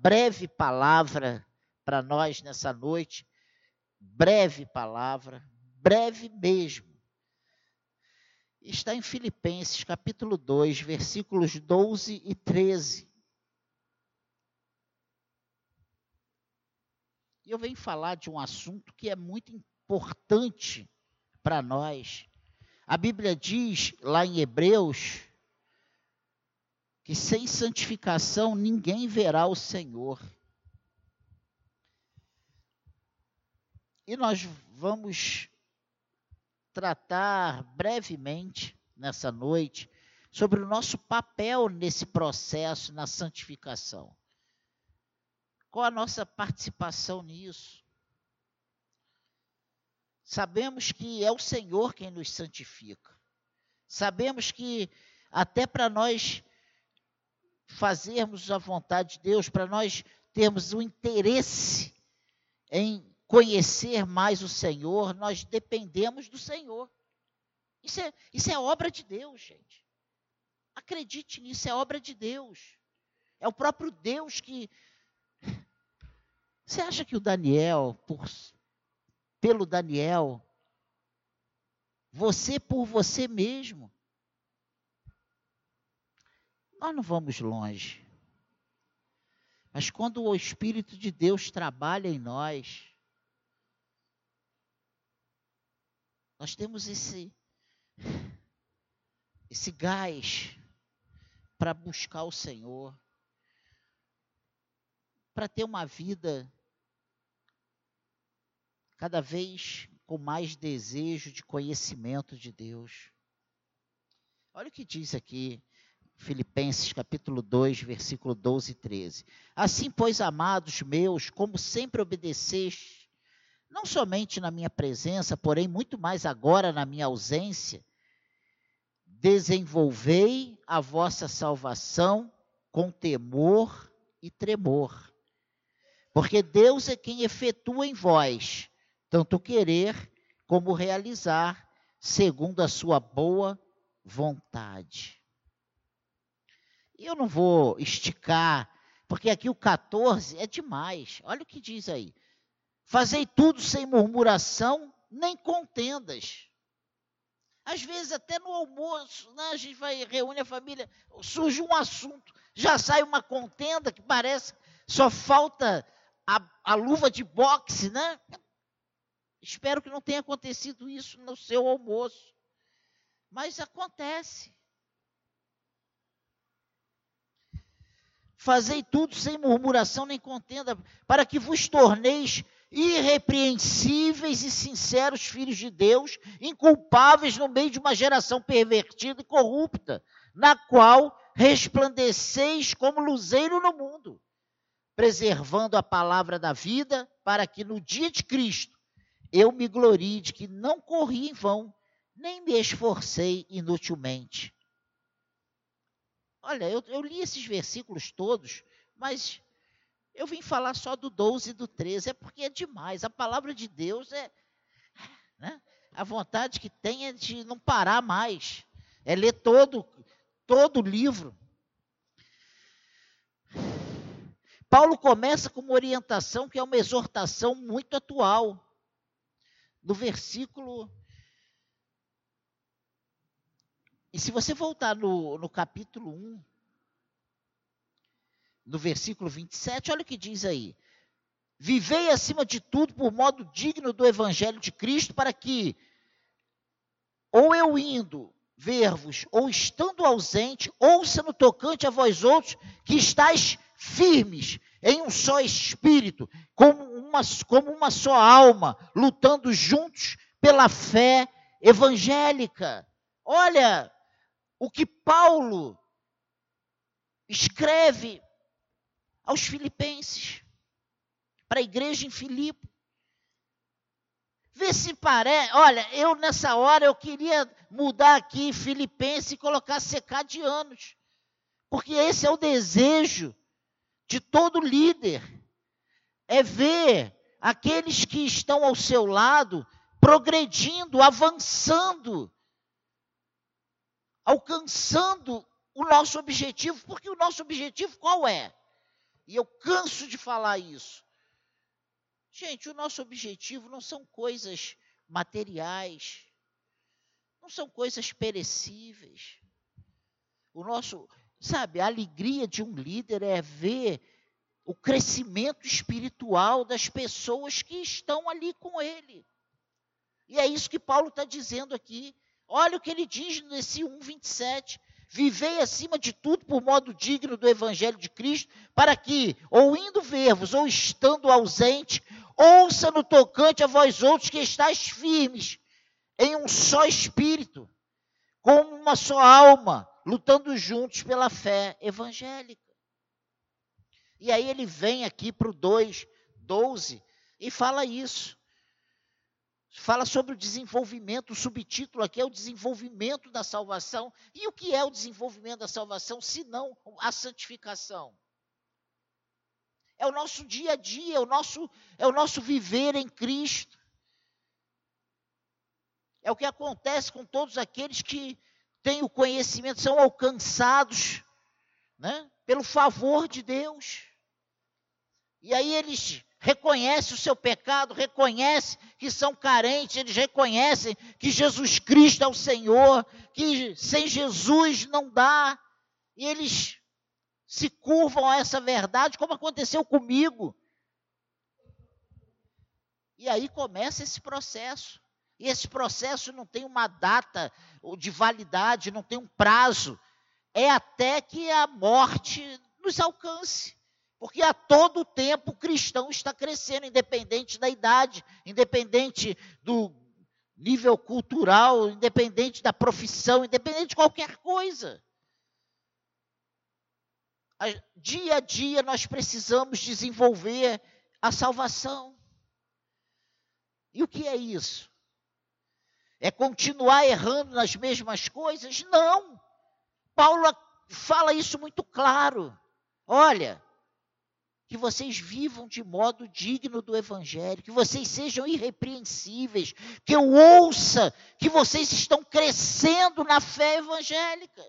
breve palavra para nós nessa noite. Breve palavra, breve mesmo. Está em Filipenses, capítulo 2, versículos 12 e 13. E eu venho falar de um assunto que é muito importante para nós. A Bíblia diz lá em Hebreus que sem santificação ninguém verá o Senhor. E nós vamos tratar brevemente nessa noite sobre o nosso papel nesse processo na santificação. Qual a nossa participação nisso? Sabemos que é o Senhor quem nos santifica. Sabemos que até para nós fazermos a vontade de Deus, para nós termos o interesse em conhecer mais o Senhor, nós dependemos do Senhor. Isso é, isso é obra de Deus, gente. Acredite nisso, é obra de Deus. É o próprio Deus que. Você acha que o Daniel, por, pelo Daniel, você por você mesmo, nós não vamos longe. Mas quando o Espírito de Deus trabalha em nós, nós temos esse esse gás para buscar o Senhor, para ter uma vida cada vez com mais desejo de conhecimento de Deus. Olha o que diz aqui Filipenses capítulo 2, versículo 12 e 13. Assim, pois, amados meus, como sempre obedeceste, não somente na minha presença, porém muito mais agora na minha ausência, desenvolvei a vossa salvação com temor e tremor. Porque Deus é quem efetua em vós tanto querer como realizar, segundo a sua boa vontade. E eu não vou esticar, porque aqui o 14 é demais. Olha o que diz aí. Fazei tudo sem murmuração, nem contendas. Às vezes, até no almoço, né, a gente vai reúne a família, surge um assunto, já sai uma contenda que parece só falta a, a luva de boxe, né? Espero que não tenha acontecido isso no seu almoço. Mas acontece. Fazei tudo sem murmuração nem contenda, para que vos torneis irrepreensíveis e sinceros filhos de Deus, inculpáveis no meio de uma geração pervertida e corrupta, na qual resplandeceis como luzeiro no mundo, preservando a palavra da vida, para que no dia de Cristo eu me glorie de que não corri em vão, nem me esforcei inutilmente. Olha, eu, eu li esses versículos todos, mas eu vim falar só do 12 e do 13, é porque é demais. A palavra de Deus é. Né? A vontade que tem é de não parar mais, é ler todo, todo o livro. Paulo começa com uma orientação que é uma exortação muito atual. No versículo E se você voltar no, no capítulo 1, no versículo 27, olha o que diz aí. Vivei acima de tudo por modo digno do evangelho de Cristo, para que, ou eu indo ver-vos, ou estando ausente, ouça no tocante a vós outros, que estáis firmes em um só espírito, como uma, como uma só alma, lutando juntos pela fé evangélica. Olha, o que Paulo escreve aos filipenses, para a igreja em Filipe. Vê se parece. Olha, eu nessa hora eu queria mudar aqui Filipenses e colocar secar de anos. Porque esse é o desejo de todo líder. É ver aqueles que estão ao seu lado progredindo, avançando alcançando o nosso objetivo, porque o nosso objetivo qual é? E eu canso de falar isso. Gente, o nosso objetivo não são coisas materiais, não são coisas perecíveis. O nosso, sabe, a alegria de um líder é ver o crescimento espiritual das pessoas que estão ali com ele. E é isso que Paulo está dizendo aqui. Olha o que ele diz nesse 1,27. Vivei acima de tudo por modo digno do Evangelho de Cristo, para que, ou indo ver-vos, ou estando ausente, ouça no tocante a vós outros que estáis firmes, em um só espírito, como uma só alma, lutando juntos pela fé evangélica. E aí ele vem aqui para o 2, 12, e fala isso. Fala sobre o desenvolvimento, o subtítulo aqui é o desenvolvimento da salvação. E o que é o desenvolvimento da salvação, se não a santificação? É o nosso dia a dia, é o nosso, é o nosso viver em Cristo. É o que acontece com todos aqueles que têm o conhecimento, são alcançados né, pelo favor de Deus. E aí eles reconhecem o seu pecado, reconhecem que são carentes, eles reconhecem que Jesus Cristo é o Senhor, que sem Jesus não dá. E eles se curvam a essa verdade, como aconteceu comigo. E aí começa esse processo. E esse processo não tem uma data de validade, não tem um prazo. É até que a morte nos alcance. Porque a todo tempo o cristão está crescendo, independente da idade, independente do nível cultural, independente da profissão, independente de qualquer coisa. Dia a dia nós precisamos desenvolver a salvação. E o que é isso? É continuar errando nas mesmas coisas? Não. Paulo fala isso muito claro. Olha, que vocês vivam de modo digno do Evangelho, que vocês sejam irrepreensíveis, que eu ouça que vocês estão crescendo na fé evangélica,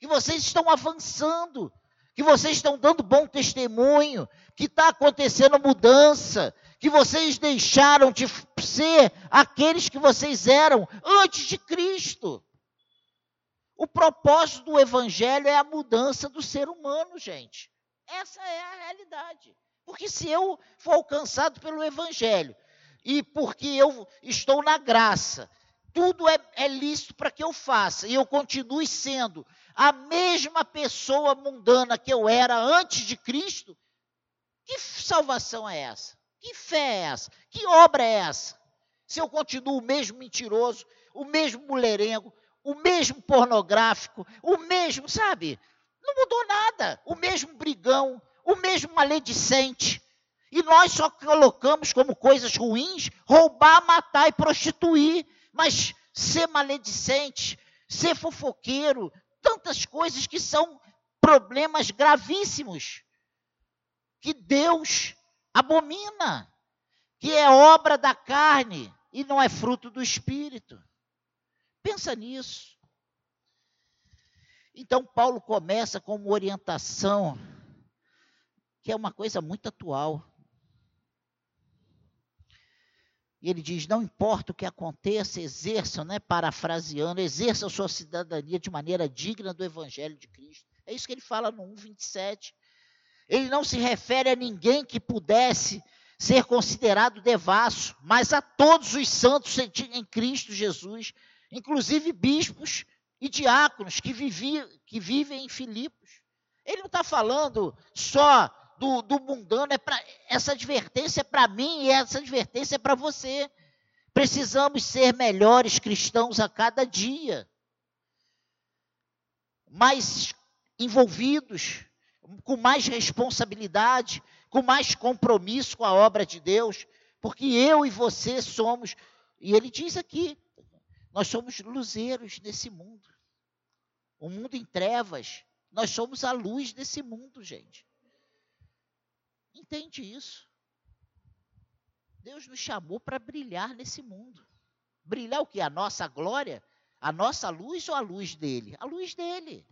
que vocês estão avançando, que vocês estão dando bom testemunho, que está acontecendo mudança, que vocês deixaram de ser aqueles que vocês eram antes de Cristo. O propósito do Evangelho é a mudança do ser humano, gente. Essa é a realidade. Porque se eu for alcançado pelo Evangelho, e porque eu estou na graça, tudo é, é lícito para que eu faça, e eu continue sendo a mesma pessoa mundana que eu era antes de Cristo, que salvação é essa? Que fé é essa? Que obra é essa? Se eu continuo o mesmo mentiroso, o mesmo mulherengo, o mesmo pornográfico, o mesmo, sabe? Não mudou nada. O mesmo brigão, o mesmo maledicente. E nós só colocamos como coisas ruins roubar, matar e prostituir. Mas ser maledicente, ser fofoqueiro, tantas coisas que são problemas gravíssimos. Que Deus abomina. Que é obra da carne e não é fruto do espírito. Pensa nisso. Então, Paulo começa com uma orientação que é uma coisa muito atual. E ele diz: não importa o que aconteça, exerçam, né, parafraseando, exerçam sua cidadania de maneira digna do Evangelho de Cristo. É isso que ele fala no 1,27. Ele não se refere a ninguém que pudesse ser considerado devasso, mas a todos os santos em Cristo Jesus, inclusive bispos e diáconos que, vivi, que vivem em Filipos. Ele não está falando só do, do mundano, é pra, essa advertência é para mim e essa advertência é para você. Precisamos ser melhores cristãos a cada dia, mais envolvidos, com mais responsabilidade, com mais compromisso com a obra de Deus, porque eu e você somos, e ele diz aqui, nós somos luzeiros nesse mundo. O mundo em trevas. Nós somos a luz desse mundo, gente. Entende isso? Deus nos chamou para brilhar nesse mundo. Brilhar o que? A nossa glória? A nossa luz ou a luz dele? A luz dele.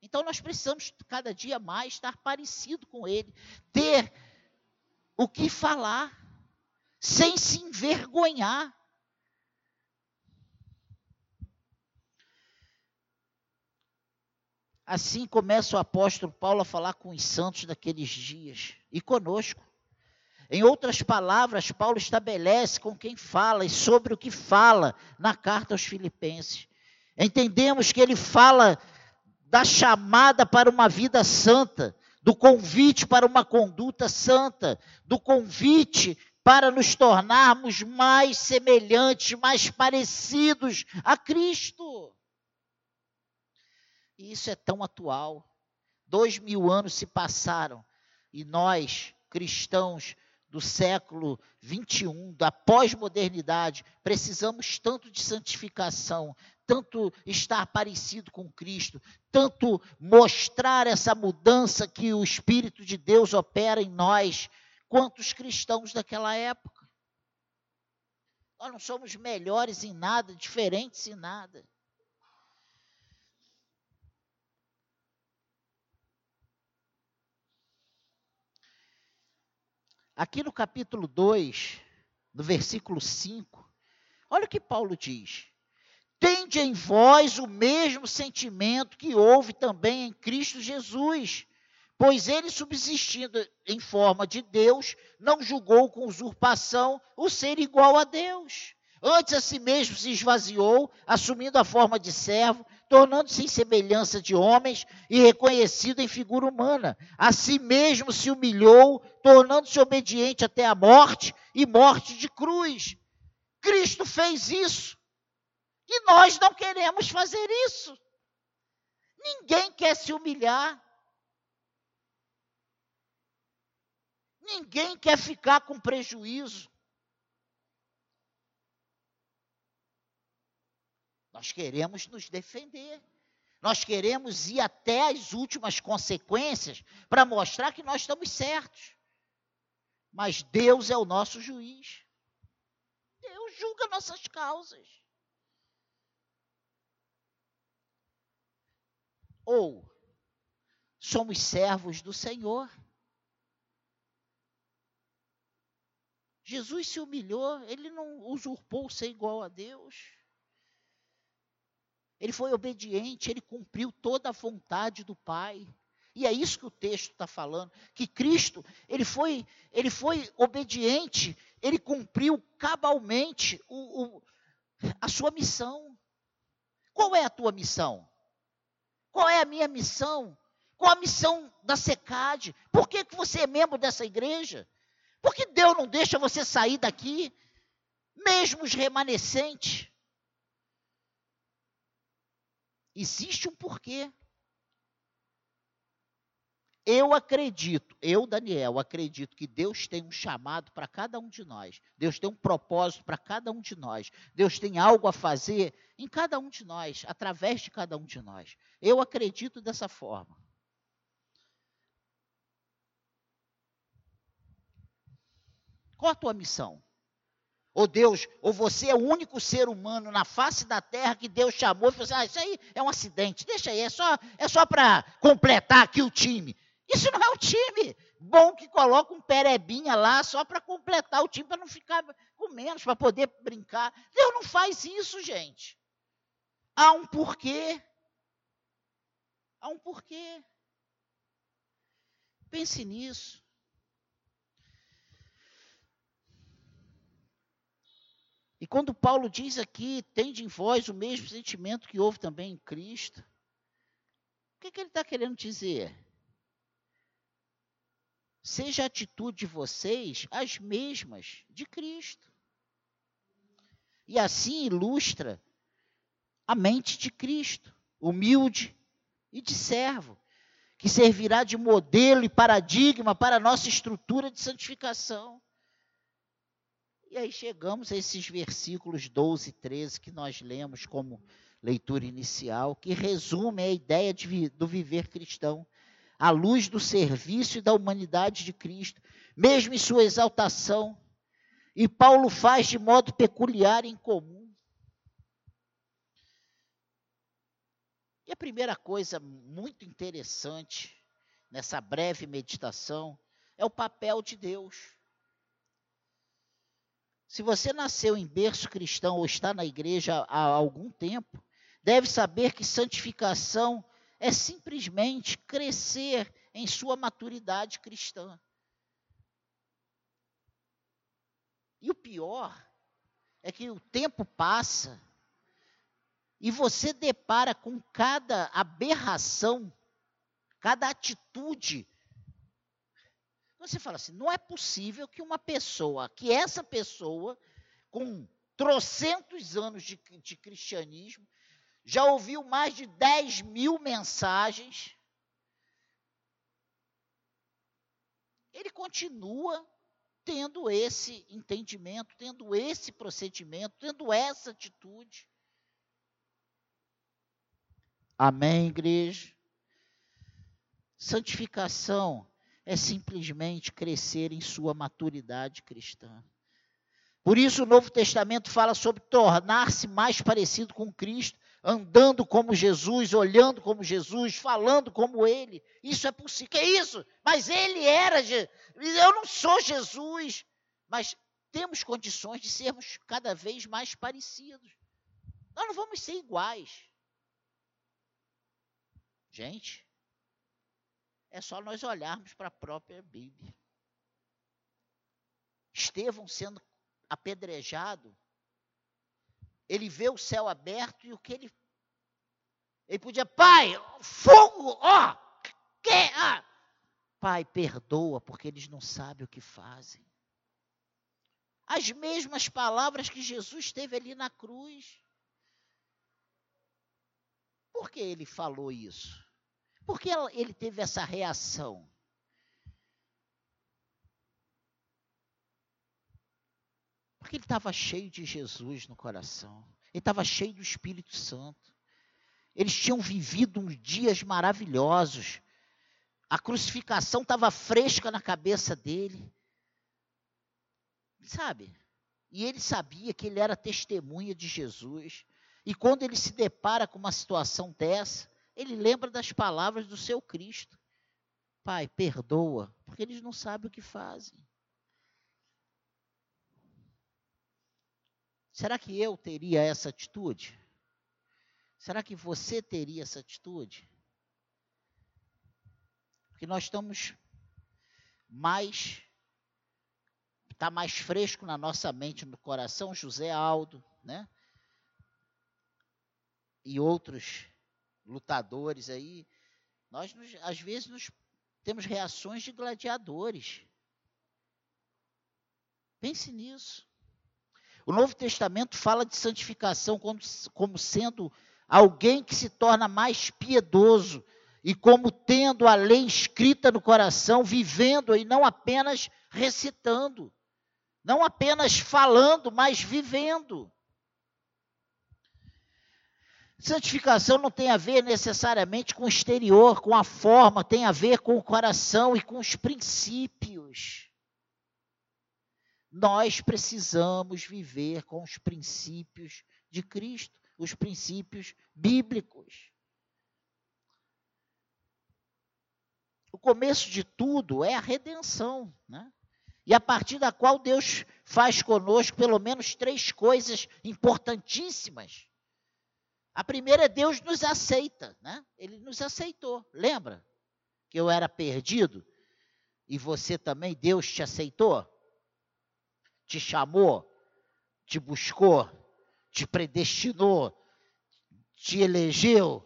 Então nós precisamos cada dia mais estar parecido com Ele, ter o que falar, sem se envergonhar. Assim começa o apóstolo Paulo a falar com os santos daqueles dias e conosco. Em outras palavras, Paulo estabelece com quem fala e sobre o que fala na carta aos Filipenses. Entendemos que ele fala da chamada para uma vida santa, do convite para uma conduta santa, do convite para nos tornarmos mais semelhantes, mais parecidos a Cristo. E isso é tão atual. Dois mil anos se passaram e nós, cristãos do século 21, da pós-modernidade, precisamos tanto de santificação, tanto estar parecido com Cristo, tanto mostrar essa mudança que o Espírito de Deus opera em nós, quanto os cristãos daquela época. Nós não somos melhores em nada, diferentes em nada. Aqui no capítulo 2, no versículo 5, olha o que Paulo diz. Tende em vós o mesmo sentimento que houve também em Cristo Jesus, pois ele, subsistindo em forma de Deus, não julgou com usurpação o ser igual a Deus. Antes a si mesmo se esvaziou, assumindo a forma de servo, tornando-se em semelhança de homens e reconhecido em figura humana. A si mesmo se humilhou, tornando-se obediente até a morte e morte de cruz. Cristo fez isso. E nós não queremos fazer isso. Ninguém quer se humilhar. Ninguém quer ficar com prejuízo. Nós queremos nos defender. Nós queremos ir até as últimas consequências para mostrar que nós estamos certos. Mas Deus é o nosso juiz. Deus julga nossas causas. Ou somos servos do Senhor. Jesus se humilhou, ele não usurpou ser igual a Deus. Ele foi obediente, ele cumpriu toda a vontade do Pai. E é isso que o texto está falando, que Cristo, ele foi, ele foi obediente, ele cumpriu cabalmente o, o, a sua missão. Qual é a tua missão? Qual é a minha missão? Qual a missão da SECAD? Por que, que você é membro dessa igreja? Por que Deus não deixa você sair daqui? Mesmo os remanescentes. Existe um porquê. Eu acredito, eu, Daniel, acredito que Deus tem um chamado para cada um de nós. Deus tem um propósito para cada um de nós. Deus tem algo a fazer em cada um de nós, através de cada um de nós. Eu acredito dessa forma. Qual a tua missão? Ou Deus, ou você é o único ser humano na face da terra que Deus chamou e falou assim, ah, isso aí é um acidente, deixa aí, é só, é só para completar aqui o time. Isso não é o time. Bom que coloca um perebinha lá só para completar o time, para não ficar com menos, para poder brincar. Deus não faz isso, gente. Há um porquê. Há um porquê. Pense nisso. E quando Paulo diz aqui, tende em vós o mesmo sentimento que houve também em Cristo, o que, que ele está querendo dizer? Seja a atitude de vocês as mesmas de Cristo. E assim ilustra a mente de Cristo, humilde e de servo, que servirá de modelo e paradigma para a nossa estrutura de santificação. E aí chegamos a esses versículos 12 e 13 que nós lemos como leitura inicial, que resume a ideia de, do viver cristão, à luz do serviço e da humanidade de Cristo, mesmo em sua exaltação. E Paulo faz de modo peculiar e incomum. E a primeira coisa muito interessante nessa breve meditação é o papel de Deus. Se você nasceu em berço cristão ou está na igreja há algum tempo, deve saber que santificação é simplesmente crescer em sua maturidade cristã. E o pior é que o tempo passa e você depara com cada aberração, cada atitude. Você fala assim: não é possível que uma pessoa, que essa pessoa, com trocentos anos de, de cristianismo, já ouviu mais de 10 mil mensagens, ele continua tendo esse entendimento, tendo esse procedimento, tendo essa atitude. Amém, igreja? Santificação é simplesmente crescer em sua maturidade cristã. Por isso, o Novo Testamento fala sobre tornar-se mais parecido com Cristo, andando como Jesus, olhando como Jesus, falando como Ele. Isso é possível. Que é isso? Mas Ele era. Eu não sou Jesus. Mas temos condições de sermos cada vez mais parecidos. Nós não vamos ser iguais. Gente, é só nós olharmos para a própria Bíblia. Estevão sendo apedrejado, ele vê o céu aberto e o que ele. Ele podia, pai, fogo, ó, que. Pai, perdoa, porque eles não sabem o que fazem. As mesmas palavras que Jesus teve ali na cruz. Por que ele falou isso? Por que ele teve essa reação? Porque ele estava cheio de Jesus no coração. Ele estava cheio do Espírito Santo. Eles tinham vivido uns dias maravilhosos. A crucificação estava fresca na cabeça dele. Sabe? E ele sabia que ele era testemunha de Jesus. E quando ele se depara com uma situação dessa, ele lembra das palavras do seu Cristo. Pai, perdoa, porque eles não sabem o que fazem. Será que eu teria essa atitude? Será que você teria essa atitude? Porque nós estamos mais está mais fresco na nossa mente, no coração, José Aldo, né? E outros lutadores aí. Nós, nos, às vezes, nos, temos reações de gladiadores. Pense nisso. O Novo Testamento fala de santificação como, como sendo alguém que se torna mais piedoso e como tendo a lei escrita no coração, vivendo e não apenas recitando, não apenas falando, mas vivendo. Santificação não tem a ver necessariamente com o exterior, com a forma, tem a ver com o coração e com os princípios. Nós precisamos viver com os princípios de Cristo, os princípios bíblicos. O começo de tudo é a redenção, né? E a partir da qual Deus faz conosco pelo menos três coisas importantíssimas. A primeira é Deus nos aceita, né? Ele nos aceitou. Lembra que eu era perdido e você também Deus te aceitou? te chamou, te buscou, te predestinou, te elegeu.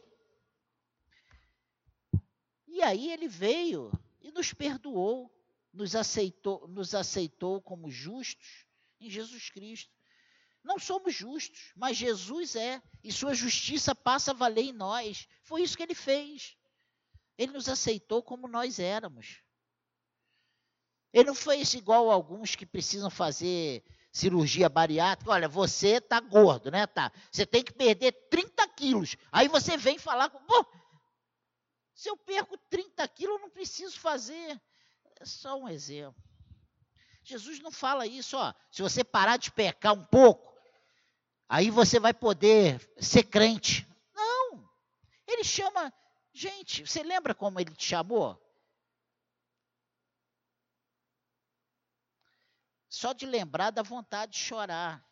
E aí ele veio e nos perdoou, nos aceitou, nos aceitou como justos em Jesus Cristo. Não somos justos, mas Jesus é, e sua justiça passa a valer em nós. Foi isso que ele fez. Ele nos aceitou como nós éramos. Ele não fez igual alguns que precisam fazer cirurgia bariátrica. Olha, você está gordo, né? Tá. Você tem que perder 30 quilos. Aí você vem falar com. se eu perco 30 quilos, eu não preciso fazer. É só um exemplo. Jesus não fala isso, ó. Se você parar de pecar um pouco, aí você vai poder ser crente. Não. Ele chama. Gente, você lembra como ele te chamou? Só de lembrar da vontade de chorar.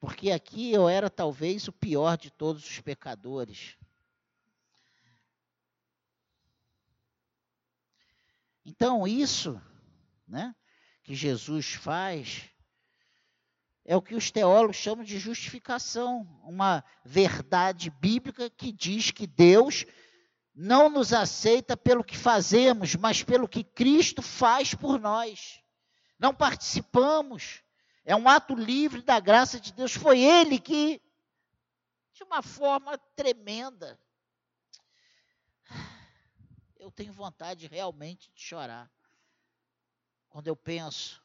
Porque aqui eu era talvez o pior de todos os pecadores. Então, isso né, que Jesus faz é o que os teólogos chamam de justificação, uma verdade bíblica que diz que Deus não nos aceita pelo que fazemos, mas pelo que Cristo faz por nós. Não participamos, é um ato livre da graça de Deus. Foi Ele que, de uma forma tremenda, eu tenho vontade realmente de chorar. Quando eu penso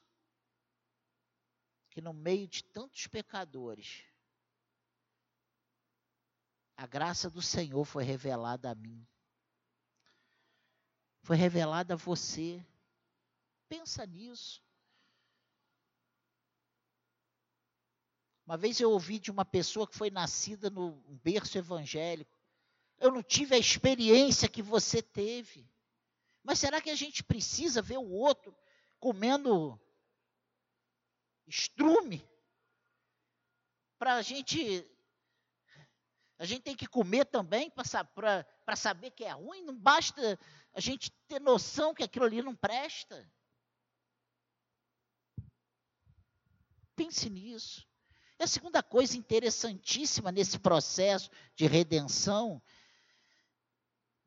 que no meio de tantos pecadores, a graça do Senhor foi revelada a mim. Foi revelada a você. Pensa nisso. Uma vez eu ouvi de uma pessoa que foi nascida no berço evangélico. Eu não tive a experiência que você teve. Mas será que a gente precisa ver o outro comendo estrume? Para a gente. A gente tem que comer também para saber que é ruim. Não basta a gente ter noção que aquilo ali não presta. Pense nisso. E a segunda coisa interessantíssima nesse processo de redenção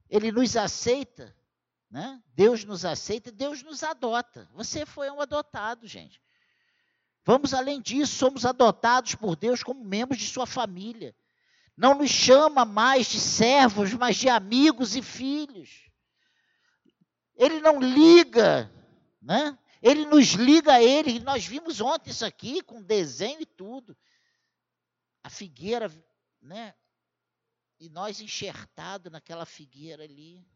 ele nos aceita, né? Deus nos aceita, Deus nos adota. Você foi um adotado, gente. Vamos além disso, somos adotados por Deus como membros de sua família. Não nos chama mais de servos, mas de amigos e filhos. Ele não liga, né? Ele nos liga a ele. Nós vimos ontem isso aqui com desenho e tudo. A figueira, né? E nós enxertados naquela figueira ali.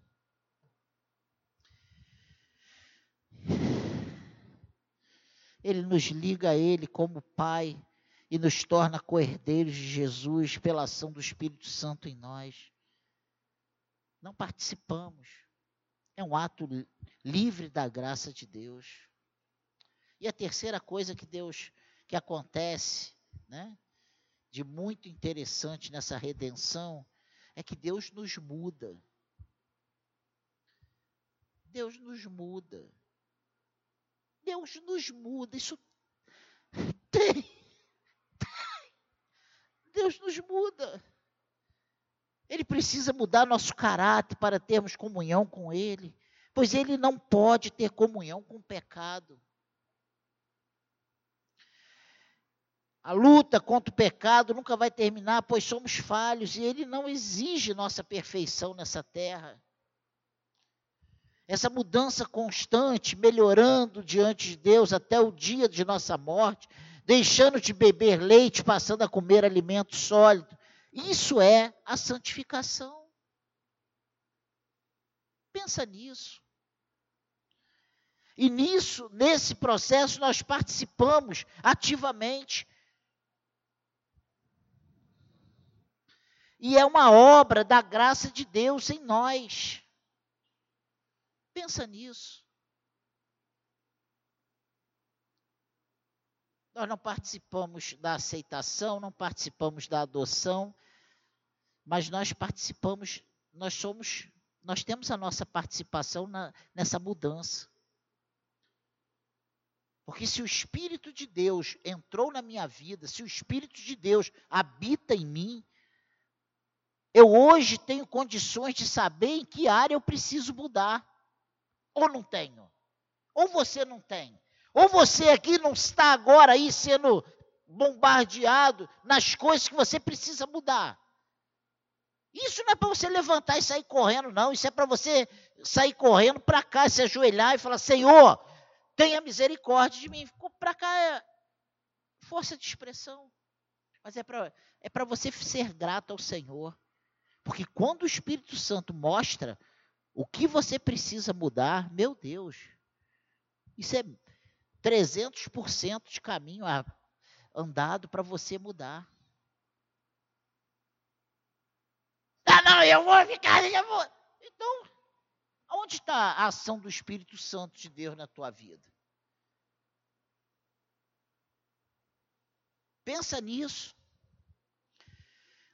Ele nos liga a Ele como Pai e nos torna coerdeiros de Jesus pela ação do Espírito Santo em nós. Não participamos. É um ato livre da graça de Deus. E a terceira coisa que Deus que acontece, né, de muito interessante nessa redenção é que Deus nos muda. Deus nos muda. Deus nos muda. Isso tem. Deus nos muda. Ele precisa mudar nosso caráter para termos comunhão com Ele, pois Ele não pode ter comunhão com o pecado. A luta contra o pecado nunca vai terminar, pois somos falhos e Ele não exige nossa perfeição nessa terra. Essa mudança constante, melhorando diante de Deus até o dia de nossa morte, deixando de beber leite, passando a comer alimento sólido. Isso é a santificação. Pensa nisso. E nisso, nesse processo, nós participamos ativamente. E é uma obra da graça de Deus em nós. Pensa nisso. Nós não participamos da aceitação, não participamos da adoção, mas nós participamos, nós somos, nós temos a nossa participação na, nessa mudança. Porque se o Espírito de Deus entrou na minha vida, se o Espírito de Deus habita em mim, eu hoje tenho condições de saber em que área eu preciso mudar. Ou não tenho? Ou você não tem? Ou você aqui não está agora aí sendo bombardeado nas coisas que você precisa mudar? Isso não é para você levantar e sair correndo, não. Isso é para você sair correndo para cá, se ajoelhar e falar: Senhor, tenha misericórdia de mim. Para cá é força de expressão. Mas é para é você ser grato ao Senhor. Porque quando o Espírito Santo mostra o que você precisa mudar, meu Deus, isso é 300% de caminho andado para você mudar. Ah, não, eu vou ficar, eu vou. Então, onde está a ação do Espírito Santo de Deus na tua vida? Pensa nisso.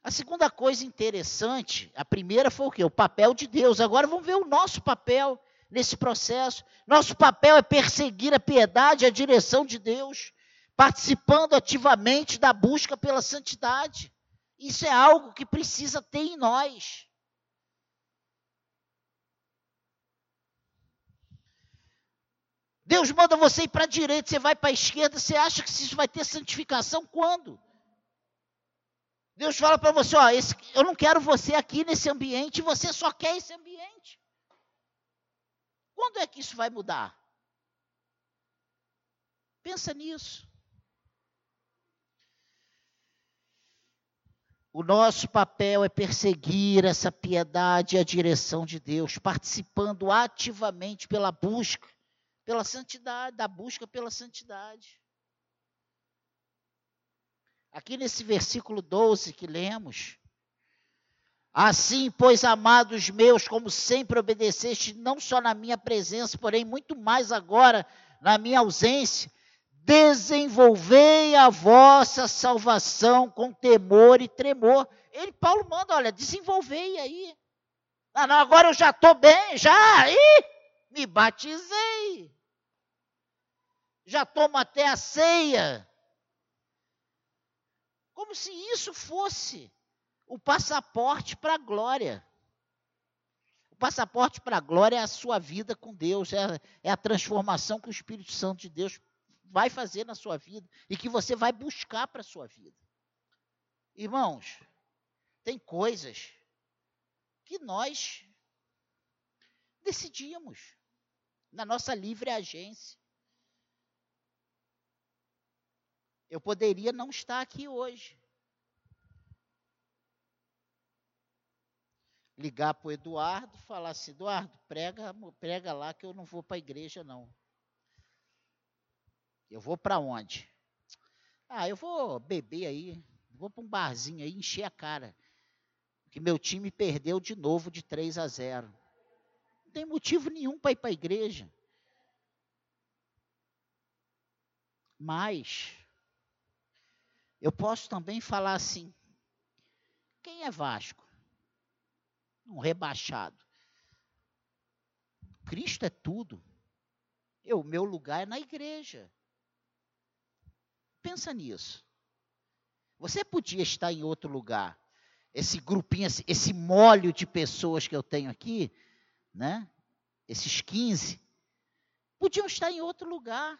A segunda coisa interessante, a primeira foi o quê? O papel de Deus. Agora vamos ver o nosso papel nesse processo. Nosso papel é perseguir a piedade, a direção de Deus, participando ativamente da busca pela santidade. Isso é algo que precisa ter em nós. Deus manda você ir para a direita, você vai para a esquerda, você acha que isso vai ter santificação quando? Deus fala para você, ó, esse, eu não quero você aqui nesse ambiente, você só quer esse ambiente. Quando é que isso vai mudar? Pensa nisso. O nosso papel é perseguir essa piedade e a direção de Deus, participando ativamente pela busca, pela santidade, da busca pela santidade. Aqui nesse versículo 12 que lemos. Assim, pois, amados meus, como sempre obedeceste, não só na minha presença, porém muito mais agora na minha ausência, desenvolvei a vossa salvação com temor e tremor. Ele, Paulo manda, olha, desenvolvei aí. Ah, não, agora eu já estou bem, já, aí, me batizei. Já tomo até a ceia. Como se isso fosse o passaporte para a glória. O passaporte para a glória é a sua vida com Deus, é, é a transformação que o Espírito Santo de Deus vai fazer na sua vida e que você vai buscar para a sua vida. Irmãos, tem coisas que nós decidimos na nossa livre agência. Eu poderia não estar aqui hoje. Ligar para o Eduardo, falar assim, Eduardo, prega, prega lá que eu não vou para a igreja, não. Eu vou para onde? Ah, eu vou beber aí, vou para um barzinho aí, encher a cara. Que meu time perdeu de novo de 3 a 0. Não tem motivo nenhum para ir para a igreja. Mas eu posso também falar assim: quem é Vasco? Um rebaixado. Cristo é tudo. O meu lugar é na igreja. Pensa nisso. Você podia estar em outro lugar. Esse grupinho, esse, esse molho de pessoas que eu tenho aqui, né? Esses 15, podiam estar em outro lugar.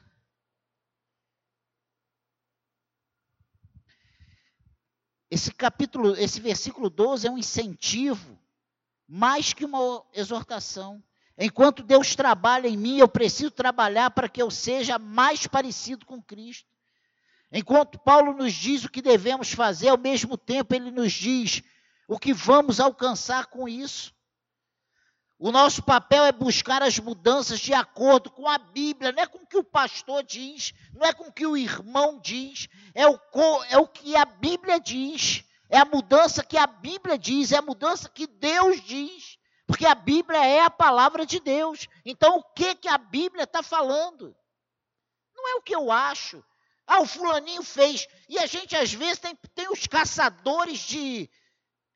Esse capítulo, esse versículo 12 é um incentivo, mais que uma exortação. Enquanto Deus trabalha em mim, eu preciso trabalhar para que eu seja mais parecido com Cristo. Enquanto Paulo nos diz o que devemos fazer, ao mesmo tempo ele nos diz o que vamos alcançar com isso. O nosso papel é buscar as mudanças de acordo com a Bíblia, não é com o que o pastor diz, não é com o que o irmão diz, é o, é o que a Bíblia diz, é a mudança que a Bíblia diz, é a mudança que Deus diz, porque a Bíblia é a palavra de Deus. Então, o que, que a Bíblia está falando? Não é o que eu acho. Ah, o fulaninho fez. E a gente, às vezes, tem, tem os caçadores de.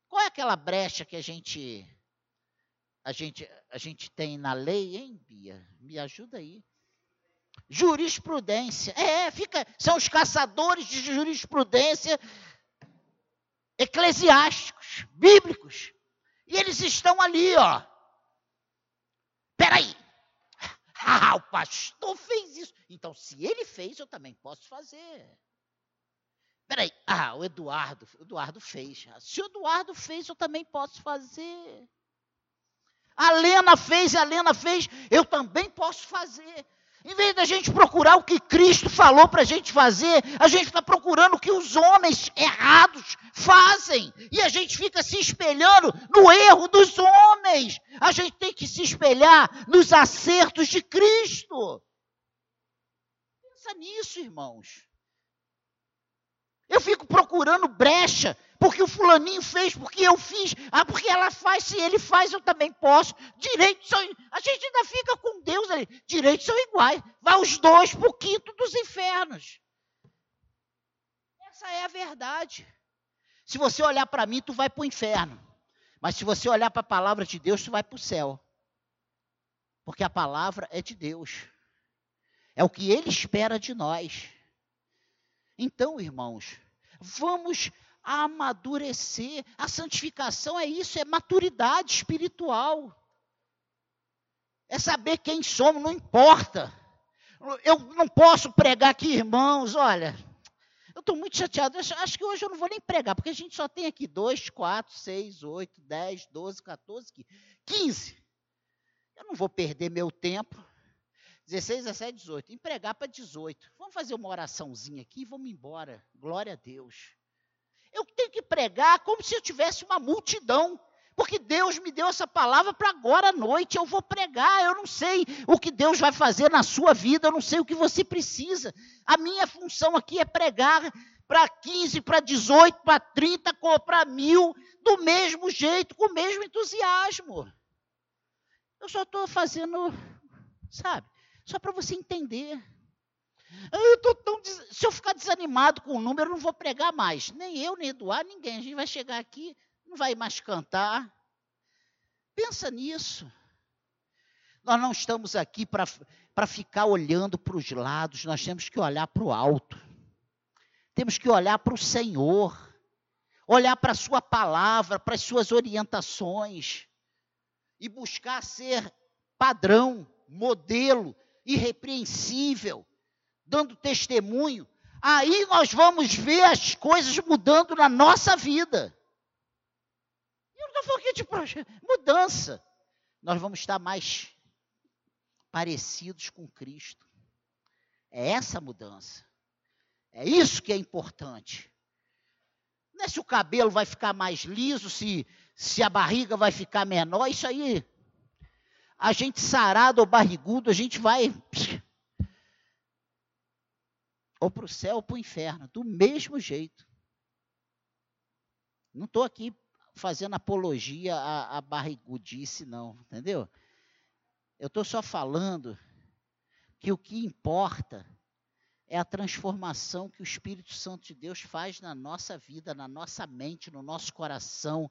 Qual é aquela brecha que a gente a gente, a gente tem na lei, hein, Bia? Me ajuda aí. Jurisprudência. É, fica, são os caçadores de jurisprudência eclesiásticos, bíblicos. E eles estão ali, ó. Peraí. Ah, o pastor fez isso. Então, se ele fez, eu também posso fazer. Peraí. Ah, o Eduardo. O Eduardo fez. Se o Eduardo fez, eu também posso fazer. A Lena fez, a Lena fez, eu também posso fazer. Em vez da gente procurar o que Cristo falou para a gente fazer, a gente está procurando o que os homens errados fazem. E a gente fica se espelhando no erro dos homens. A gente tem que se espelhar nos acertos de Cristo. Pensa nisso, irmãos. Eu fico procurando brecha, porque o fulaninho fez, porque eu fiz, ah, porque ela faz, se ele faz, eu também posso. Direitos são. A gente ainda fica com Deus ali. Direitos são iguais. Vai os dois para o quinto dos infernos. Essa é a verdade. Se você olhar para mim, tu vai para o inferno. Mas se você olhar para a palavra de Deus, tu vai para o céu. Porque a palavra é de Deus. É o que ele espera de nós. Então, irmãos, vamos amadurecer. A santificação é isso, é maturidade espiritual. É saber quem somos, não importa. Eu não posso pregar aqui, irmãos, olha. Eu estou muito chateado. Acho que hoje eu não vou nem pregar, porque a gente só tem aqui 2, 4, 6, 8, 10, 12, 14, 15. Eu não vou perder meu tempo 16, 17, 18. Empregar para 18. Vamos fazer uma oraçãozinha aqui e vamos embora. Glória a Deus. Eu tenho que pregar como se eu tivesse uma multidão. Porque Deus me deu essa palavra para agora à noite. Eu vou pregar. Eu não sei o que Deus vai fazer na sua vida. Eu não sei o que você precisa. A minha função aqui é pregar para 15, para 18, para 30, para mil, do mesmo jeito, com o mesmo entusiasmo. Eu só estou fazendo, sabe? Só para você entender. Eu tô tão des... Se eu ficar desanimado com o número, eu não vou pregar mais. Nem eu, nem Eduardo, ninguém. A gente vai chegar aqui, não vai mais cantar. Pensa nisso. Nós não estamos aqui para ficar olhando para os lados, nós temos que olhar para o alto. Temos que olhar para o Senhor, olhar para a Sua palavra, para as Suas orientações e buscar ser padrão, modelo irrepreensível, dando testemunho, aí nós vamos ver as coisas mudando na nossa vida. Eu não estou falando aqui de mudança. Nós vamos estar mais parecidos com Cristo. É essa mudança. É isso que é importante. Não é se o cabelo vai ficar mais liso, se, se a barriga vai ficar menor, isso aí a gente sarado ou barrigudo, a gente vai ou para o céu ou para o inferno, do mesmo jeito. Não estou aqui fazendo apologia à, à barrigudice, não, entendeu? Eu estou só falando que o que importa é a transformação que o Espírito Santo de Deus faz na nossa vida, na nossa mente, no nosso coração,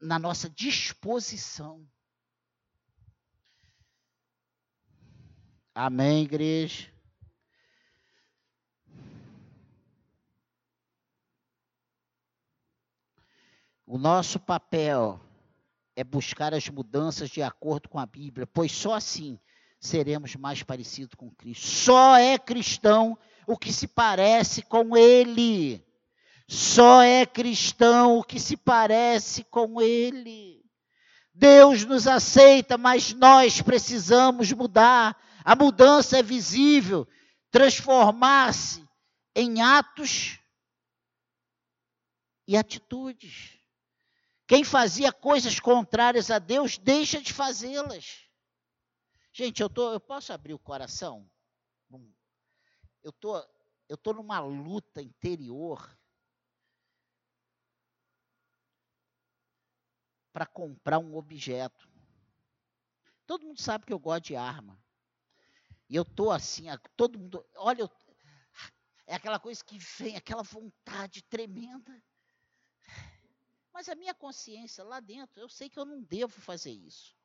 na nossa disposição. Amém, igreja? O nosso papel é buscar as mudanças de acordo com a Bíblia, pois só assim seremos mais parecidos com Cristo. Só é cristão o que se parece com Ele. Só é cristão o que se parece com Ele. Deus nos aceita, mas nós precisamos mudar. A mudança é visível, transformar-se em atos e atitudes. Quem fazia coisas contrárias a Deus, deixa de fazê-las. Gente, eu, tô, eu posso abrir o coração? Eu tô, eu tô numa luta interior para comprar um objeto. Todo mundo sabe que eu gosto de arma. Eu estou assim, todo mundo, olha, eu, é aquela coisa que vem, aquela vontade tremenda. Mas a minha consciência lá dentro, eu sei que eu não devo fazer isso.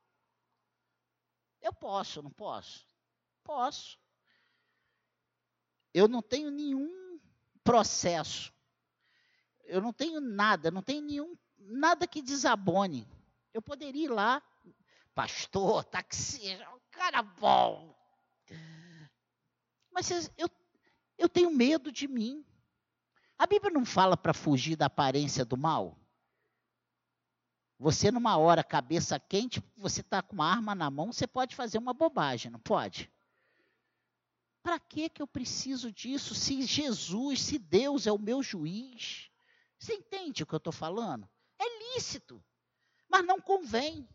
Eu posso, não posso? Posso. Eu não tenho nenhum processo. Eu não tenho nada, não tenho nenhum nada que desabone. Eu poderia ir lá, pastor, taxista, um cara bom, mas eu, eu tenho medo de mim. A Bíblia não fala para fugir da aparência do mal? Você, numa hora, cabeça quente, você está com uma arma na mão, você pode fazer uma bobagem, não pode? Para que, que eu preciso disso se Jesus, se Deus é o meu juiz? Você entende o que eu estou falando? É lícito, mas não convém.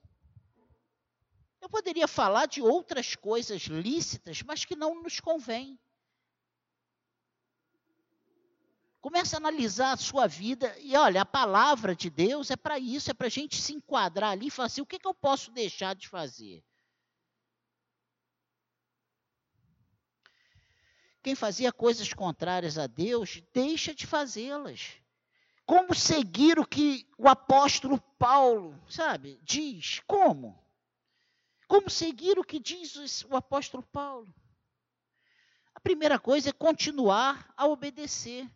Eu poderia falar de outras coisas lícitas, mas que não nos convém. Comece a analisar a sua vida e olha, a palavra de Deus é para isso, é para a gente se enquadrar ali e falar assim: o que, que eu posso deixar de fazer? Quem fazia coisas contrárias a Deus, deixa de fazê-las. Como seguir o que o apóstolo Paulo, sabe, diz? Como? Como seguir o que diz o apóstolo Paulo? A primeira coisa é continuar a obedecer.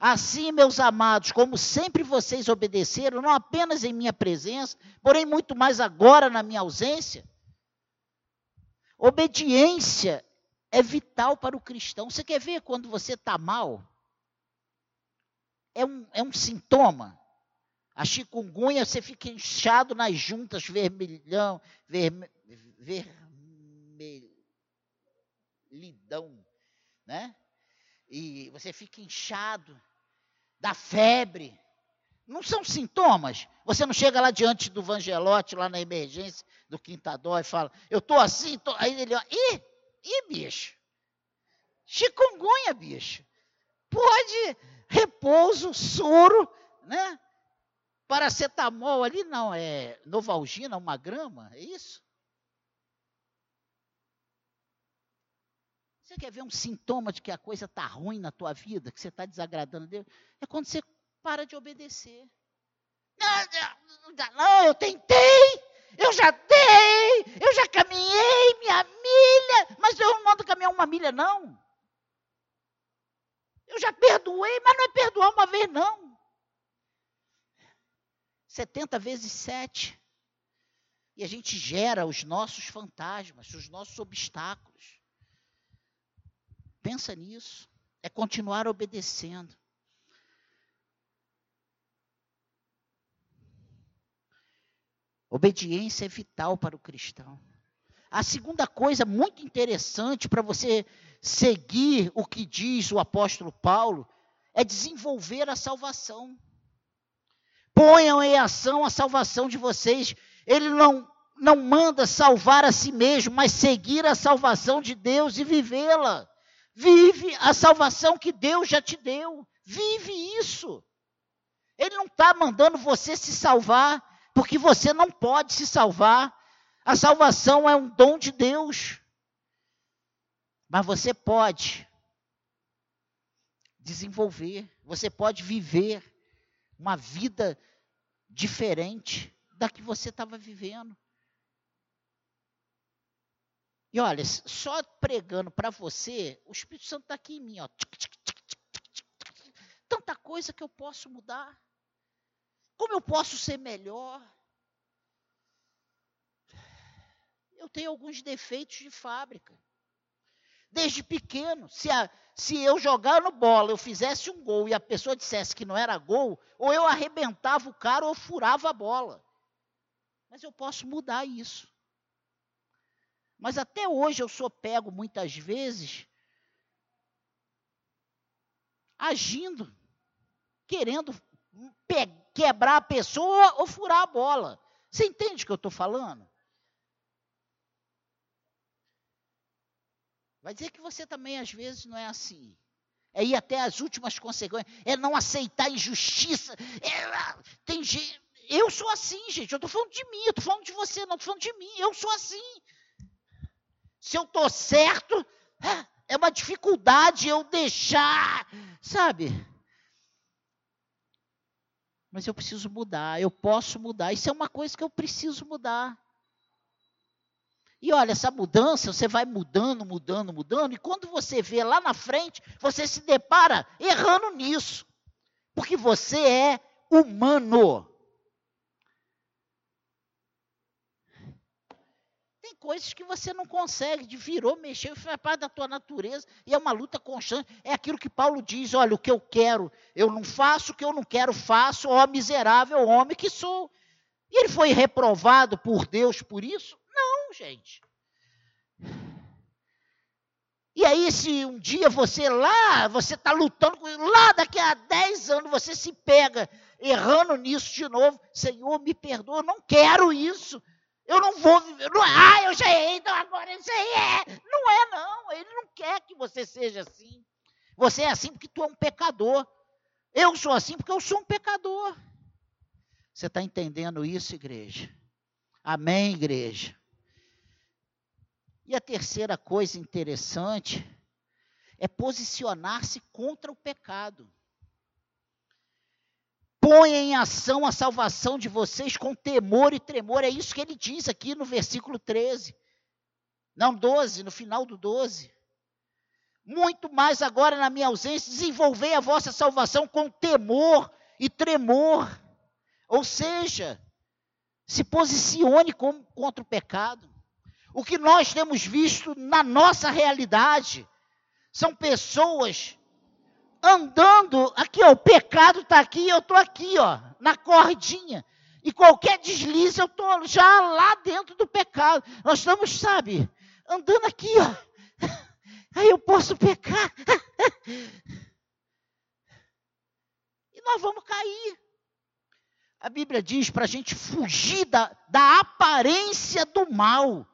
Assim, meus amados, como sempre vocês obedeceram, não apenas em minha presença, porém muito mais agora na minha ausência. Obediência é vital para o cristão. Você quer ver quando você está mal? É um, é um sintoma. A chikungunya, você fica inchado nas juntas, vermelhão, verme, vermelhidão, né? E você fica inchado, dá febre. Não são sintomas. Você não chega lá diante do Vangelote, lá na emergência do Quintadó, e fala, eu estou assim, tô... aí ele ih, Ih, bicho. Chikungunya, bicho. Pode repouso, soro, né? Paracetamol ali não, é Novalgina, uma grama, é isso? Você quer ver um sintoma de que a coisa está ruim na tua vida, que você está desagradando a Deus? É quando você para de obedecer. Não, não, não, eu tentei, eu já dei, eu já caminhei minha milha, mas eu não mando caminhar uma milha, não. Eu já perdoei, mas não é perdoar uma vez, não. 70 vezes 7. E a gente gera os nossos fantasmas, os nossos obstáculos. Pensa nisso. É continuar obedecendo. Obediência é vital para o cristão. A segunda coisa muito interessante para você seguir o que diz o apóstolo Paulo é desenvolver a salvação. Ponham em ação a salvação de vocês. Ele não, não manda salvar a si mesmo, mas seguir a salvação de Deus e vivê-la. Vive a salvação que Deus já te deu. Vive isso. Ele não está mandando você se salvar porque você não pode se salvar. A salvação é um dom de Deus. Mas você pode desenvolver, você pode viver uma vida diferente da que você estava vivendo. E olha, só pregando para você, o Espírito Santo está aqui em mim, ó. Tanta coisa que eu posso mudar. Como eu posso ser melhor? Eu tenho alguns defeitos de fábrica. Desde pequeno, se, a, se eu jogar no bola, eu fizesse um gol e a pessoa dissesse que não era gol, ou eu arrebentava o cara ou furava a bola. Mas eu posso mudar isso. Mas até hoje eu sou pego muitas vezes agindo, querendo quebrar a pessoa ou furar a bola. Você entende o que eu estou falando? Vai dizer que você também às vezes não é assim. É ir até as últimas consequências, é não aceitar injustiça. É, tem gente, eu sou assim, gente. Eu estou falando de mim, eu estou falando de você, não estou falando de mim. Eu sou assim. Se eu estou certo, é uma dificuldade eu deixar, sabe? mas eu preciso mudar, eu posso mudar. Isso é uma coisa que eu preciso mudar. E olha, essa mudança, você vai mudando, mudando, mudando, e quando você vê lá na frente, você se depara errando nisso. Porque você é humano. coisas que você não consegue, de virou, mexeu, faz parte da tua natureza, e é uma luta constante. É aquilo que Paulo diz: olha, o que eu quero, eu não faço, o que eu não quero, faço, ó miserável homem que sou. E ele foi reprovado por Deus por isso? Gente. E aí, se um dia você lá, você está lutando com lá daqui a 10 anos, você se pega errando nisso de novo, Senhor, me perdoa, eu não quero isso. Eu não vou viver. Não, ah, eu já errei, então agora isso aí é. Não é, não. Ele não quer que você seja assim. Você é assim porque tu é um pecador. Eu sou assim porque eu sou um pecador. Você está entendendo isso, igreja? Amém, igreja? E a terceira coisa interessante é posicionar-se contra o pecado. Põe em ação a salvação de vocês com temor e tremor. É isso que ele diz aqui no versículo 13. Não, 12, no final do 12. Muito mais agora na minha ausência, desenvolvei a vossa salvação com temor e tremor. Ou seja, se posicione contra o pecado. O que nós temos visto na nossa realidade são pessoas andando aqui, ó, o pecado está aqui, eu estou aqui, ó, na cordinha. E qualquer deslize, eu estou já lá dentro do pecado. Nós estamos, sabe, andando aqui, ó. Aí eu posso pecar. E nós vamos cair. A Bíblia diz para a gente fugir da, da aparência do mal.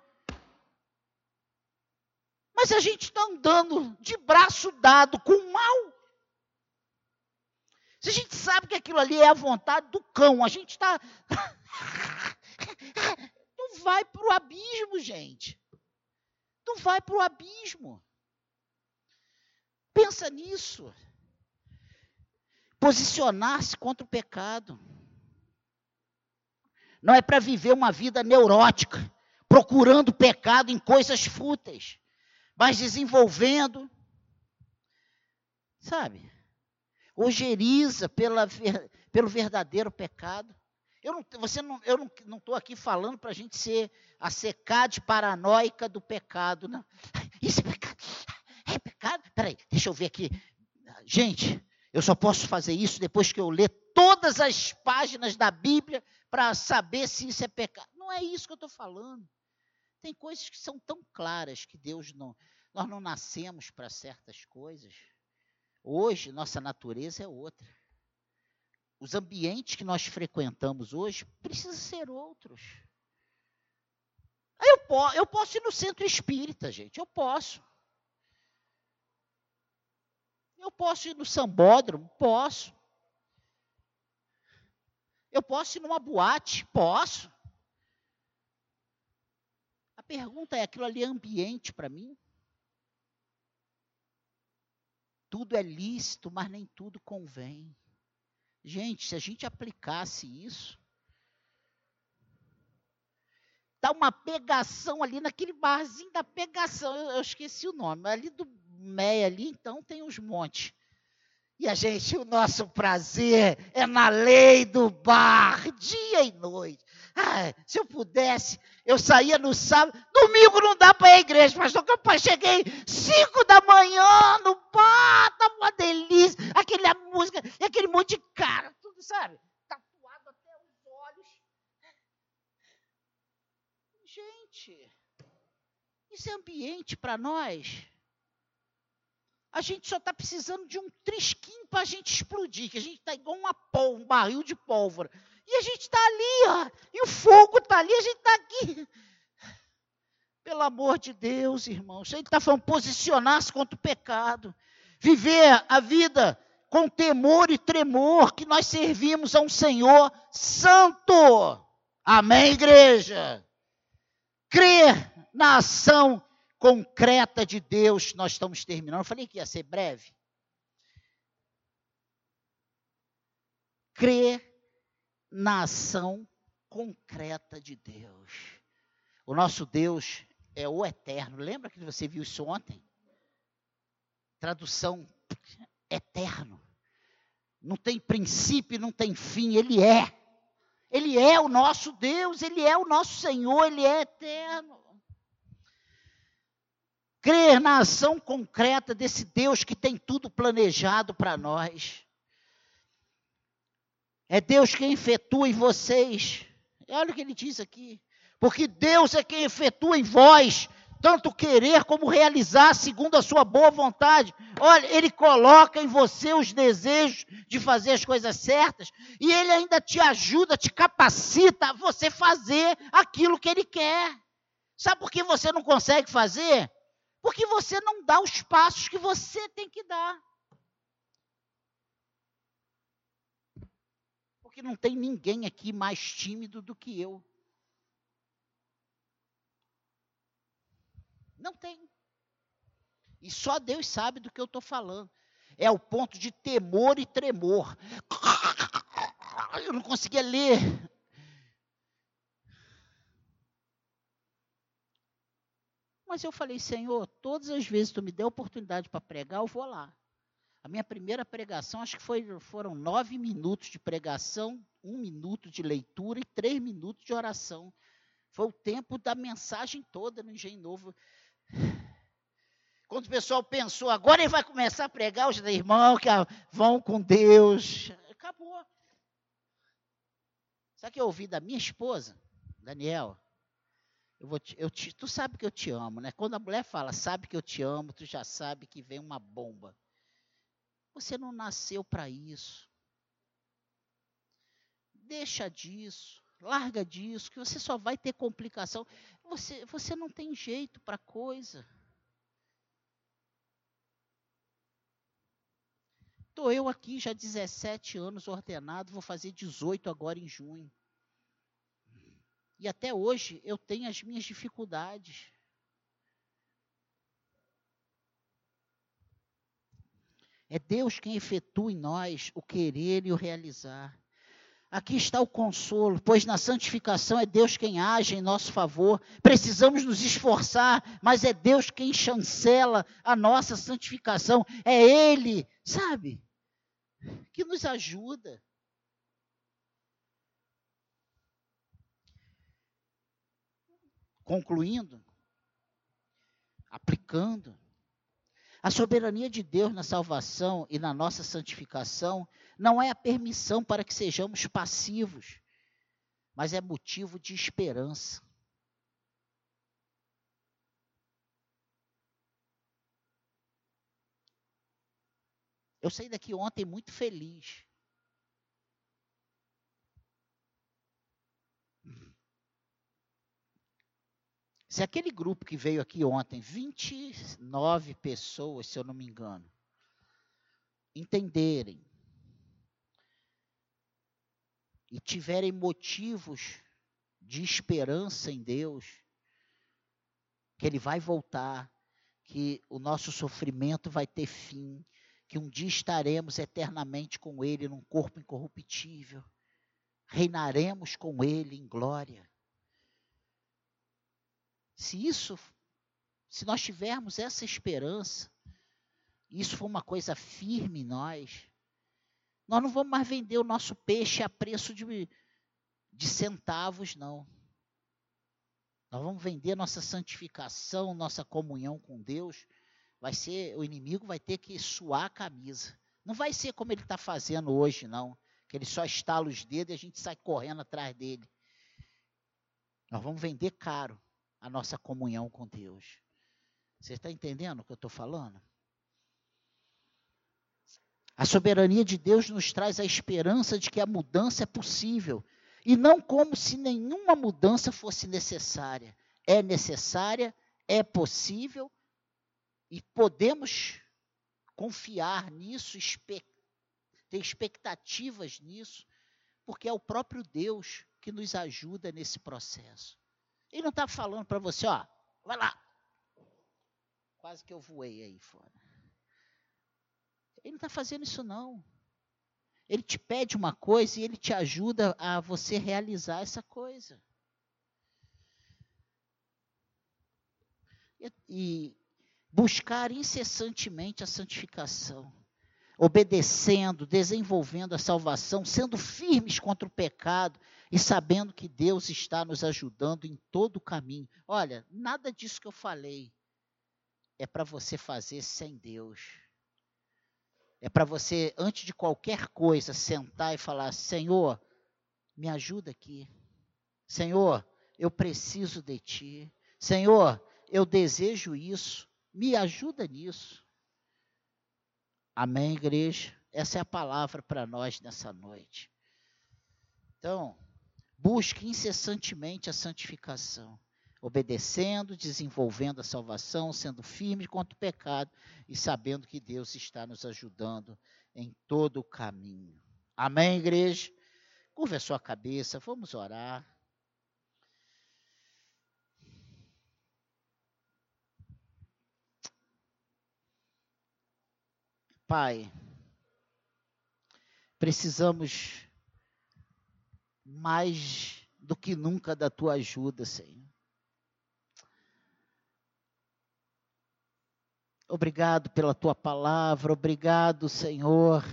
Mas a gente está andando de braço dado com o mal. Se a gente sabe que aquilo ali é a vontade do cão, a gente está. Não vai para o abismo, gente. Não vai para o abismo. Pensa nisso. Posicionar-se contra o pecado. Não é para viver uma vida neurótica, procurando pecado em coisas fúteis mas desenvolvendo, sabe, ojeriza pela, pelo verdadeiro pecado. Eu não, você não, eu não estou aqui falando para a gente ser a secade paranoica do pecado. Não. Isso é pecado. É pecado. Peraí, deixa eu ver aqui. Gente, eu só posso fazer isso depois que eu ler todas as páginas da Bíblia para saber se isso é pecado. Não é isso que eu estou falando. Tem coisas que são tão claras que Deus não. Nós não nascemos para certas coisas. Hoje, nossa natureza é outra. Os ambientes que nós frequentamos hoje precisam ser outros. Eu, po eu posso ir no centro espírita, gente. Eu posso. Eu posso ir no sambódromo? Posso. Eu posso ir numa boate? Posso pergunta é: aquilo ali é ambiente para mim? Tudo é lícito, mas nem tudo convém. Gente, se a gente aplicasse isso, dá uma pegação ali naquele barzinho da pegação. Eu, eu esqueci o nome, ali do Meia ali, então tem uns montes. E a gente, o nosso prazer é na lei do bar, dia e noite. Ah, se eu pudesse, eu saía no sábado. Domingo não dá para ir à igreja, pastor. Que eu cheguei cinco da manhã no bar, tá uma delícia. Aquela música, e aquele monte de cara, tudo, sabe? Tatuado até os olhos. Gente, isso é ambiente para nós. A gente só está precisando de um trisquinho para a gente explodir, que a gente está igual uma pol, um barril de pólvora. E a gente está ali, ó, e o fogo está ali, a gente está aqui. Pelo amor de Deus, irmãos, ele está falando posicionar-se contra o pecado, viver a vida com temor e tremor, que nós servimos a um Senhor santo. Amém, igreja? Crer na ação concreta de Deus, nós estamos terminando. Eu falei que ia ser breve. Crer na ação concreta de Deus. O nosso Deus é o eterno. Lembra que você viu isso ontem? Tradução eterno. Não tem princípio, não tem fim, ele é. Ele é o nosso Deus, ele é o nosso Senhor, ele é eterno. Crer na ação concreta desse Deus que tem tudo planejado para nós. É Deus quem efetua em vocês. Olha o que ele diz aqui. Porque Deus é quem efetua em vós, tanto querer como realizar, segundo a sua boa vontade. Olha, Ele coloca em você os desejos de fazer as coisas certas, e Ele ainda te ajuda, te capacita a você fazer aquilo que Ele quer. Sabe por que você não consegue fazer? Porque você não dá os passos que você tem que dar. Que não tem ninguém aqui mais tímido do que eu. Não tem. E só Deus sabe do que eu estou falando. É o ponto de temor e tremor. Eu não conseguia ler. Mas eu falei, Senhor, todas as vezes que tu me der oportunidade para pregar, eu vou lá. A minha primeira pregação, acho que foi, foram nove minutos de pregação, um minuto de leitura e três minutos de oração. Foi o tempo da mensagem toda no Engenho Novo. Quando o pessoal pensou, agora ele vai começar a pregar, os irmãos que vão com Deus. Acabou. Sabe o que eu ouvi da minha esposa, Daniel? Eu vou te, eu te, tu sabe que eu te amo, né? Quando a mulher fala, sabe que eu te amo, tu já sabe que vem uma bomba. Você não nasceu para isso. Deixa disso, larga disso, que você só vai ter complicação. Você, você não tem jeito para coisa. Estou eu aqui já 17 anos ordenado, vou fazer 18 agora em junho. E até hoje eu tenho as minhas dificuldades. É Deus quem efetua em nós o querer e o realizar. Aqui está o consolo, pois na santificação é Deus quem age em nosso favor. Precisamos nos esforçar, mas é Deus quem chancela a nossa santificação. É Ele, sabe? que nos ajuda. Concluindo, aplicando, a soberania de Deus na salvação e na nossa santificação não é a permissão para que sejamos passivos, mas é motivo de esperança. Eu saí daqui ontem muito feliz. Se aquele grupo que veio aqui ontem, 29 pessoas, se eu não me engano, entenderem e tiverem motivos de esperança em Deus, que Ele vai voltar, que o nosso sofrimento vai ter fim, que um dia estaremos eternamente com Ele num corpo incorruptível, reinaremos com Ele em glória. Se isso, se nós tivermos essa esperança, isso for uma coisa firme em nós, nós não vamos mais vender o nosso peixe a preço de, de centavos, não. Nós vamos vender nossa santificação, nossa comunhão com Deus vai ser o inimigo vai ter que suar a camisa. Não vai ser como ele está fazendo hoje, não. Que ele só estala os dedos e a gente sai correndo atrás dele. Nós vamos vender caro a nossa comunhão com Deus. Você está entendendo o que eu estou falando? A soberania de Deus nos traz a esperança de que a mudança é possível. E não como se nenhuma mudança fosse necessária. É necessária, é possível e podemos confiar nisso, ter expectativas nisso, porque é o próprio Deus que nos ajuda nesse processo. Ele não está falando para você, ó, vai lá. Quase que eu voei aí fora. Ele não está fazendo isso, não. Ele te pede uma coisa e ele te ajuda a você realizar essa coisa. E, e buscar incessantemente a santificação, obedecendo, desenvolvendo a salvação, sendo firmes contra o pecado e sabendo que Deus está nos ajudando em todo o caminho. Olha, nada disso que eu falei é para você fazer sem Deus. É para você, antes de qualquer coisa, sentar e falar: Senhor, me ajuda aqui. Senhor, eu preciso de Ti. Senhor, eu desejo isso. Me ajuda nisso. Amém, igreja? Essa é a palavra para nós nessa noite. Então, busque incessantemente a santificação, obedecendo, desenvolvendo a salvação, sendo firme contra o pecado e sabendo que Deus está nos ajudando em todo o caminho. Amém, igreja? Curva a sua cabeça, vamos orar. Pai, precisamos mais do que nunca da tua ajuda, Senhor. Obrigado pela tua palavra, obrigado, Senhor,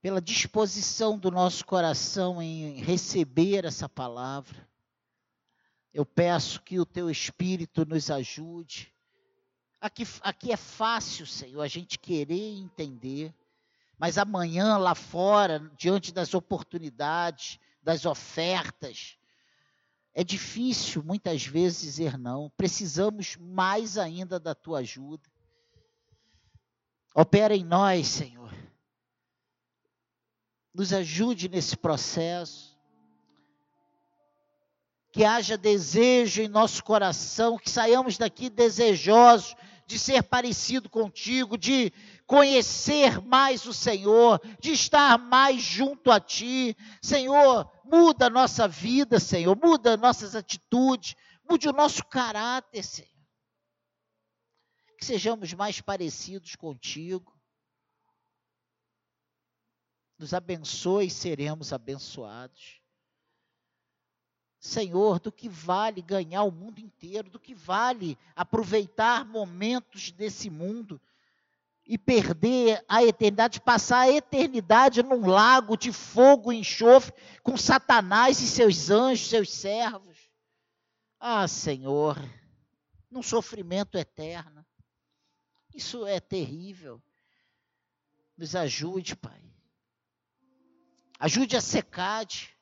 pela disposição do nosso coração em receber essa palavra. Eu peço que o teu Espírito nos ajude. Aqui, aqui é fácil, Senhor, a gente querer entender, mas amanhã lá fora, diante das oportunidades, das ofertas, é difícil muitas vezes dizer não. Precisamos mais ainda da tua ajuda. Opera em nós, Senhor. Nos ajude nesse processo. Que haja desejo em nosso coração, que saiamos daqui desejosos de ser parecido contigo, de conhecer mais o Senhor, de estar mais junto a Ti. Senhor, muda a nossa vida, Senhor, muda nossas atitudes, mude o nosso caráter, Senhor. Que sejamos mais parecidos contigo. Nos abençoe e seremos abençoados. Senhor, do que vale ganhar o mundo inteiro, do que vale aproveitar momentos desse mundo e perder a eternidade, passar a eternidade num lago de fogo e enxofre com Satanás e seus anjos, seus servos. Ah, Senhor, num sofrimento eterno. Isso é terrível. Nos ajude, Pai. Ajude a secade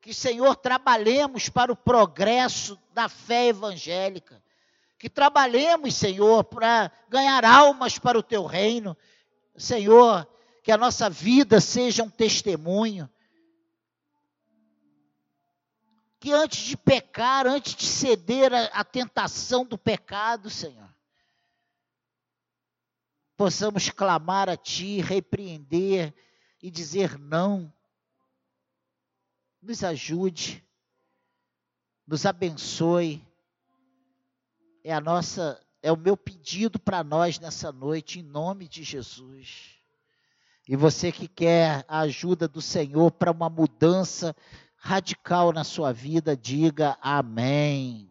que, Senhor, trabalhemos para o progresso da fé evangélica. Que trabalhemos, Senhor, para ganhar almas para o teu reino. Senhor, que a nossa vida seja um testemunho. Que antes de pecar, antes de ceder à tentação do pecado, Senhor, possamos clamar a Ti, repreender e dizer não nos ajude, nos abençoe. É a nossa, é o meu pedido para nós nessa noite, em nome de Jesus. E você que quer a ajuda do Senhor para uma mudança radical na sua vida, diga amém.